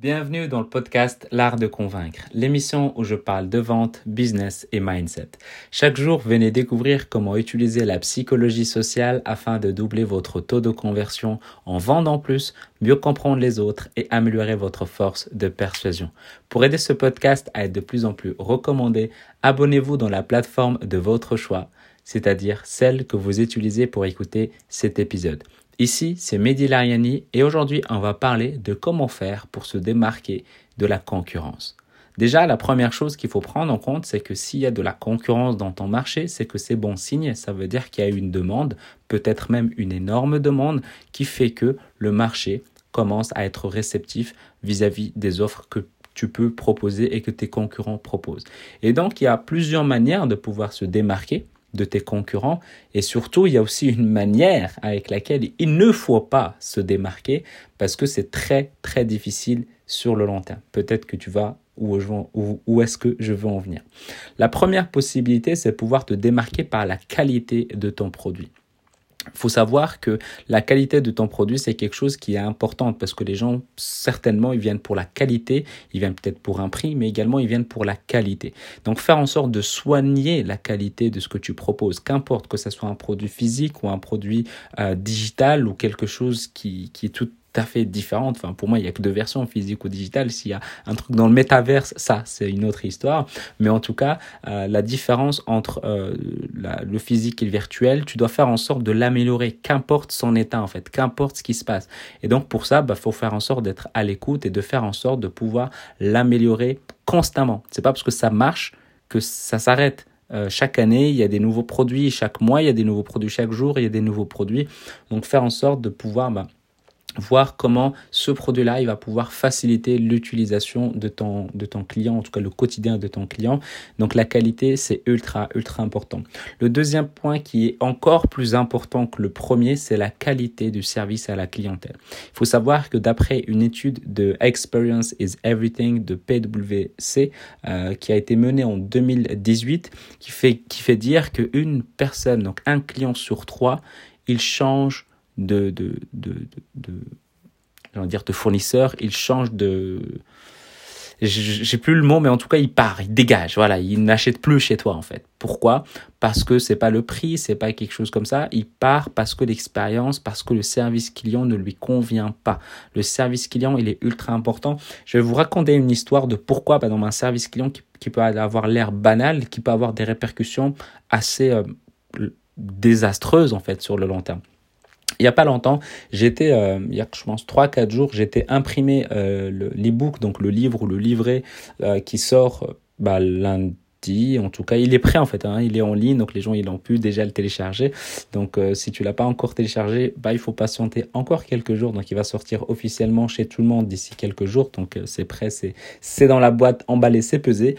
Bienvenue dans le podcast L'Art de Convaincre, l'émission où je parle de vente, business et mindset. Chaque jour, venez découvrir comment utiliser la psychologie sociale afin de doubler votre taux de conversion en vendant plus, mieux comprendre les autres et améliorer votre force de persuasion. Pour aider ce podcast à être de plus en plus recommandé, abonnez-vous dans la plateforme de votre choix, c'est-à-dire celle que vous utilisez pour écouter cet épisode. Ici, c'est Mehdi Lariani et aujourd'hui, on va parler de comment faire pour se démarquer de la concurrence. Déjà, la première chose qu'il faut prendre en compte, c'est que s'il y a de la concurrence dans ton marché, c'est que c'est bon signe. Ça veut dire qu'il y a une demande, peut-être même une énorme demande, qui fait que le marché commence à être réceptif vis-à-vis des offres que tu peux proposer et que tes concurrents proposent. Et donc, il y a plusieurs manières de pouvoir se démarquer de tes concurrents. Et surtout, il y a aussi une manière avec laquelle il ne faut pas se démarquer parce que c'est très, très difficile sur le long terme. Peut-être que tu vas où, où, où est-ce que je veux en venir. La première possibilité, c'est pouvoir te démarquer par la qualité de ton produit faut savoir que la qualité de ton produit, c'est quelque chose qui est important parce que les gens, certainement, ils viennent pour la qualité, ils viennent peut-être pour un prix, mais également, ils viennent pour la qualité. Donc, faire en sorte de soigner la qualité de ce que tu proposes, qu'importe que ce soit un produit physique ou un produit euh, digital ou quelque chose qui, qui est tout à fait différente. Enfin, pour moi, il y a que deux versions, physique ou digitale. S'il y a un truc dans le métaverse, ça, c'est une autre histoire. Mais en tout cas, euh, la différence entre euh, le physique et le virtuel, tu dois faire en sorte de l'améliorer, qu'importe son état en fait, qu'importe ce qui se passe. Et donc pour ça, bah, faut faire en sorte d'être à l'écoute et de faire en sorte de pouvoir l'améliorer constamment. C'est pas parce que ça marche que ça s'arrête. Euh, chaque année, il y a des nouveaux produits, chaque mois, il y a des nouveaux produits, chaque jour, il y a des nouveaux produits. Donc faire en sorte de pouvoir bah, voir comment ce produit-là, il va pouvoir faciliter l'utilisation de ton, de ton client, en tout cas le quotidien de ton client. Donc la qualité, c'est ultra, ultra important. Le deuxième point qui est encore plus important que le premier, c'est la qualité du service à la clientèle. Il faut savoir que d'après une étude de Experience is Everything de PwC, euh, qui a été menée en 2018, qui fait, qui fait dire qu'une personne, donc un client sur trois, il change de, de, de, de, dire de fournisseur, il change de, j'ai plus le mot, mais en tout cas, il part, il dégage. Voilà, il n'achète plus chez toi en fait. Pourquoi? Parce que c'est pas le prix, c'est pas quelque chose comme ça. Il part parce que l'expérience, parce que le service client ne lui convient pas. Le service client, il est ultra important. Je vais vous raconter une histoire de pourquoi, bah, dans un service client qui, qui, peut avoir l'air banal, qui peut avoir des répercussions assez euh, désastreuses en fait sur le long terme. Il n'y a pas longtemps, j'étais, euh, il y a je pense 3-4 jours, j'étais imprimé euh, l'e-book, donc le livre ou le livret euh, qui sort bah, lundi. En tout cas, il est prêt en fait, hein, il est en ligne, donc les gens ils ont pu déjà le télécharger. Donc si tu l'as pas encore téléchargé, bah, il faut patienter encore quelques jours. Donc il va sortir officiellement chez tout le monde d'ici quelques jours. Donc c'est prêt, c'est c'est dans la boîte emballé, c'est pesé.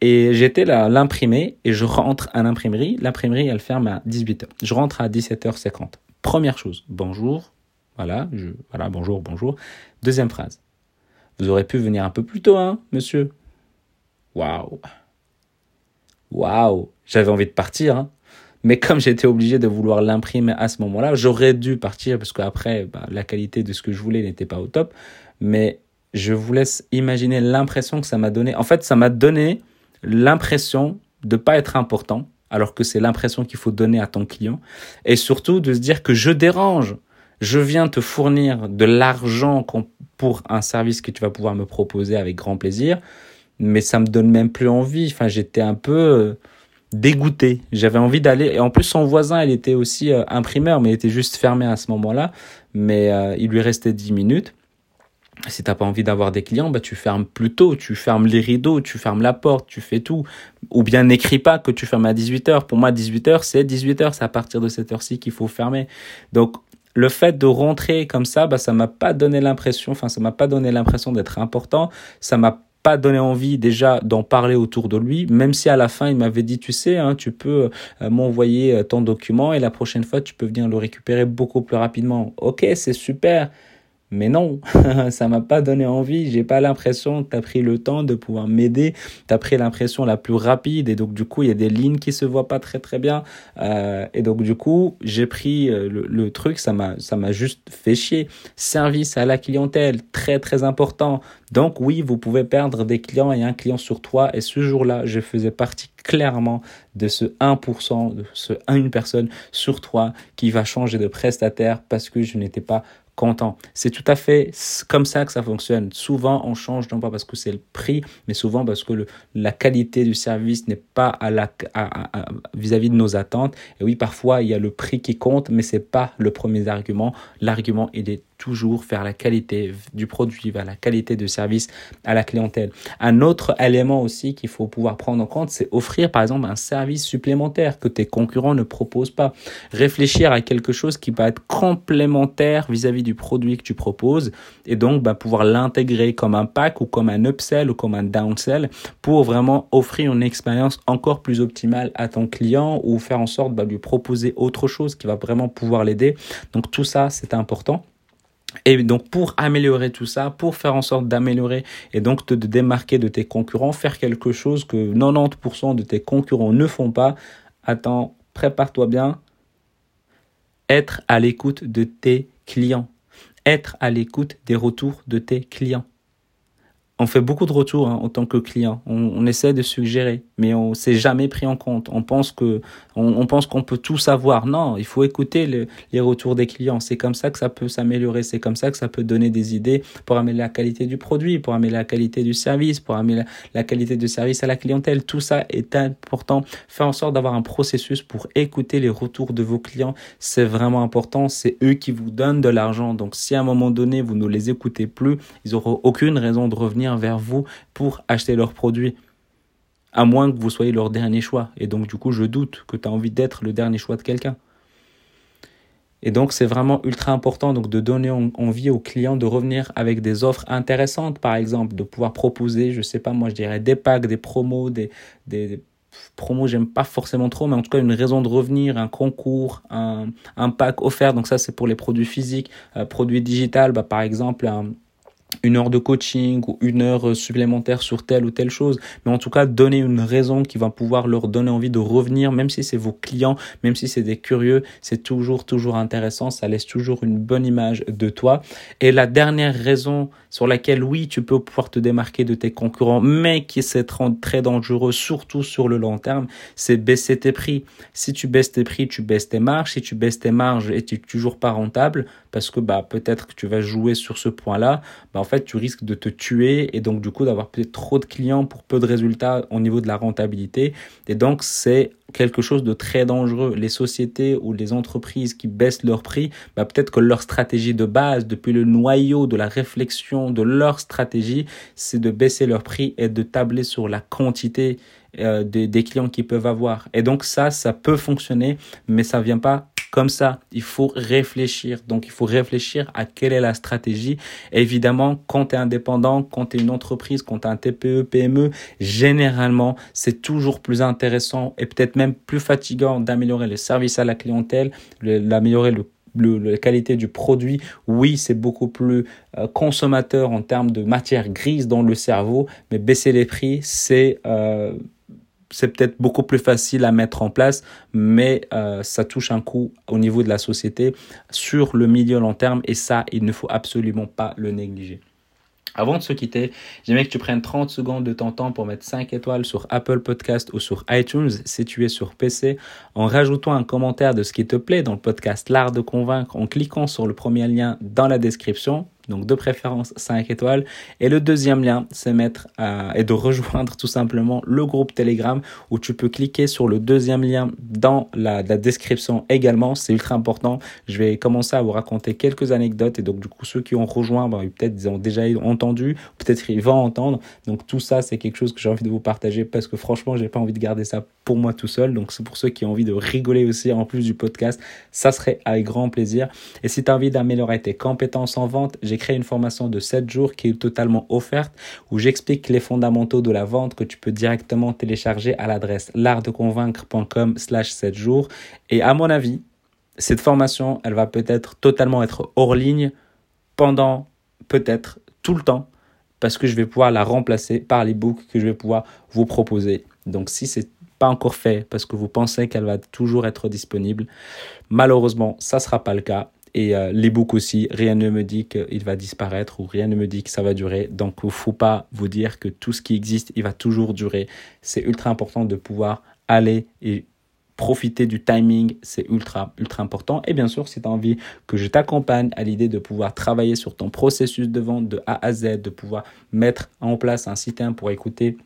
Et j'étais là, l'imprimer, et je rentre à l'imprimerie. L'imprimerie, elle ferme à 18h. Je rentre à 17h50. Première chose, bonjour. Voilà, voilà, bonjour, bonjour. Deuxième phrase. Vous aurez pu venir un peu plus tôt, hein, monsieur Waouh Waouh J'avais envie de partir, hein. Mais comme j'étais obligé de vouloir l'imprimer à ce moment-là, j'aurais dû partir parce qu'après, bah, la qualité de ce que je voulais n'était pas au top. Mais je vous laisse imaginer l'impression que ça m'a donné. En fait, ça m'a donné l'impression de pas être important alors que c'est l'impression qu'il faut donner à ton client, et surtout de se dire que je dérange, je viens te fournir de l'argent pour un service que tu vas pouvoir me proposer avec grand plaisir, mais ça me donne même plus envie. Enfin, j'étais un peu euh, dégoûté. J'avais envie d'aller. Et en plus, son voisin, il était aussi euh, imprimeur, mais il était juste fermé à ce moment-là. Mais euh, il lui restait 10 minutes. Si t'as pas envie d'avoir des clients, bah tu fermes plus tôt, tu fermes les rideaux, tu fermes la porte, tu fais tout. Ou bien n'écris pas que tu fermes à 18h. Pour moi, 18h, c'est 18h, c'est à partir de cette heure-ci qu'il faut fermer. Donc, le fait de rentrer comme ça, bah, ça m'a pas donné l'impression, enfin, ça m'a pas donné l'impression d'être important. Ça m'a pas donné envie déjà d'en parler autour de lui, même si à la fin il m'avait dit, tu sais, hein, tu peux euh, m'envoyer euh, ton document et la prochaine fois tu peux venir le récupérer beaucoup plus rapidement. Ok, c'est super, Mais non, ça m'a pas donné envie. J'ai pas l'impression que tu as pris le temps de pouvoir m'aider. Tu as pris l'impression la plus rapide. Et donc, du coup, il y a des lignes qui se voient pas très, très bien. Euh, et donc, du coup, j'ai pris euh, le, le, truc. Ça m'a, ça m'a juste fait chier. Service à la clientèle, très, très important. Donc, oui, vous pouvez perdre des clients et un client sur trois. Et ce jour-là, je faisais partie clairement de ce 1%, de ce 1 personne sur trois qui va changer de prestataire parce que je n'étais pas content. C'est tout à fait comme ça que ça fonctionne. Souvent, on change non pas parce que c'est le prix, mais souvent parce que la qualité du service n'est pas à la vis-à-vis de nos attentes. Et oui, parfois il y a le prix qui compte, mais c'est pas le premier argument. L'argument il est toujours vers la qualité du produit, la qualité de service à la clientèle. Un autre élément aussi qu'il faut pouvoir prendre en compte, c'est offrir par exemple un service supplémentaire que tes concurrents ne proposent pas. Réfléchir à quelque chose qui va être complémentaire vis-à-vis du produit que tu proposes et donc bah, pouvoir l'intégrer comme un pack ou comme un upsell ou comme un downsell pour vraiment offrir une expérience encore plus optimale à ton client ou faire en sorte bah, de lui proposer autre chose qui va vraiment pouvoir l'aider. Donc tout ça, c'est important. Et donc pour améliorer tout ça, pour faire en sorte d'améliorer et donc te démarquer de tes concurrents, faire quelque chose que 90% de tes concurrents ne font pas, attends, prépare-toi bien, être à l'écoute de tes clients, être à l'écoute des retours de tes clients. On fait beaucoup de retours hein, en tant que client. On, essaie de suggérer, mais on s'est jamais pris en compte. On pense que on, pense qu'on peut tout savoir. Non, il faut écouter les retours des clients. C'est comme ça que ça peut s'améliorer. C'est comme ça que ça peut donner des idées pour améliorer la qualité du produit, pour améliorer la qualité du service, pour améliorer la, qualité du service à la clientèle. Tout ça est important. Faire en sorte d'avoir un processus pour écouter les retours de vos clients, c'est vraiment important. C'est eux qui vous donnent de l'argent. Donc si à un moment donné vous ne les écoutez plus, ils n'auront aucune raison de revenir vers vous pour acheter leurs produits. À moins que vous soyez leur dernier choix. Et donc, du coup, je doute que tu as envie d'être le dernier choix de quelqu'un. Et donc, c'est vraiment ultra important donc, de donner envie aux clients de revenir avec des offres intéressantes, par exemple, de pouvoir proposer, je sais pas, moi, je dirais des packs, des promos, des, des, promos, j'aime pas forcément trop, mais en tout cas, une raison de revenir, un concours, un, pack offert. Donc, ça, c'est pour les produits physiques. Euh, produits digital, bah, par exemple, une heure de coaching ou une heure supplémentaire sur telle ou telle chose, mais en tout cas donner une raison qui va pouvoir leur donner envie de revenir, même si c'est vos clients, même si c'est des curieux, c'est toujours toujours intéressant, ça laisse toujours une bonne image de toi. Et la dernière raison sur laquelle oui tu peux pouvoir te démarquer de tes concurrents, mais qui c'est très dangereux, surtout sur le long terme, c'est baisser tes prix. Si tu baisses tes prix, tu baisses tes marges. Si tu baisses tes marges et tu es toujours pas rentable, parce que bah peut-être que tu vas jouer sur ce point-là, en fait tu risques de te tuer et donc du coup d'avoir peut-être trop de clients pour peu de résultats au niveau de la rentabilité. Et donc c'est quelque chose de très dangereux. Les sociétés ou les entreprises qui baissent leur prix, bah peut-être que leur stratégie de base, depuis le noyau de la réflexion de leur stratégie, c'est de baisser leur prix et de tabler sur la quantité euh, des, clients qu'ils peuvent avoir. Et donc ça, ça peut fonctionner, mais ça vient pas comme ça. Il faut réfléchir. Donc, il faut réfléchir à quelle est la stratégie. évidemment, quand tu es indépendant, quand tu es une entreprise, quand tu es un TPE, PME, généralement, c'est toujours plus intéressant et peut-être même plus fatigant d'améliorer le service à la clientèle, d'améliorer le la qualité du produit, oui, c'est beaucoup plus euh, consommateur en termes de matière grise dans le cerveau, mais baisser les prix, c'est euh, c'est peut-être beaucoup plus facile à mettre en place, mais euh, ça touche un coup au niveau de la société sur le milieu long terme et ça, il ne faut absolument pas le négliger. Avant de se quitter, j'aimerais que tu prennes 30 secondes de ton temps pour mettre 5 étoiles sur Apple Podcast ou sur iTunes si tu es sur PC, en rajoutant un commentaire de ce qui te plaît dans le podcast L'Art de Convaincre en cliquant sur le premier lien dans la description donc de préférence 5 étoiles. Et le deuxième lien, c'est mettre et de rejoindre tout simplement le groupe Telegram où tu peux cliquer sur le deuxième lien dans la, description également. C'est ultra important. Je vais commencer à vous raconter quelques anecdotes et donc du coup ceux qui ont rejoint, ben, peut-être ils ont déjà entendu, peut-être ils vont entendre. Donc tout ça, c'est quelque chose que j'ai envie de vous partager parce que franchement, j'ai pas envie de garder ça pour moi tout seul. Donc c'est pour ceux qui ont envie de rigoler aussi en plus du podcast, ça serait avec grand plaisir. Et si tu as envie d'améliorer tes compétences en vente, créé une formation de 7 jours qui est totalement offerte où j'explique les fondamentaux de la vente que tu peux directement télécharger à l'adresse l'artdeconvaincre.com slash 7 jours. Et à mon avis, cette formation, elle va peut-être totalement être hors ligne pendant peut-être tout le temps parce que je vais pouvoir la remplacer par l'ebook que je vais pouvoir vous proposer. Donc si c'est pas encore fait parce que vous pensez qu'elle va toujours être disponible, malheureusement, ça sera pas le cas. Et euh, l'ebook aussi, rien ne me dit qu'il va disparaître ou rien ne me dit que ça va durer. Donc, il ne faut pas vous dire que tout ce qui existe, il va toujours durer. C'est ultra important de pouvoir aller et profiter du timing, c'est ultra, ultra important. Et bien sûr, si tu as envie que je t'accompagne à l'idée de pouvoir travailler sur ton processus de vente de A à Z, de pouvoir mettre en place un système pour écouter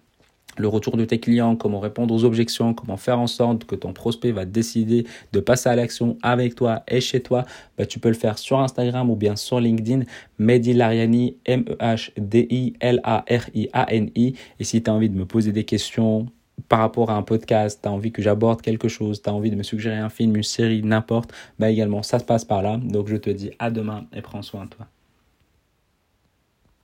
le retour de tes clients, comment répondre aux objections, comment faire en sorte que ton prospect va décider de passer à l'action avec toi et chez toi, bah, tu peux le faire sur Instagram ou bien sur LinkedIn. Mehdi Lariani, M-E-H-D-I-L-A-R-I-A-N-I. Et si tu as envie de me poser des questions par rapport à un podcast, tu as envie que j'aborde quelque chose, tu as envie de me suggérer un film, une série, n'importe, bah également, ça se passe par là. Donc je te dis à demain et prends soin de toi.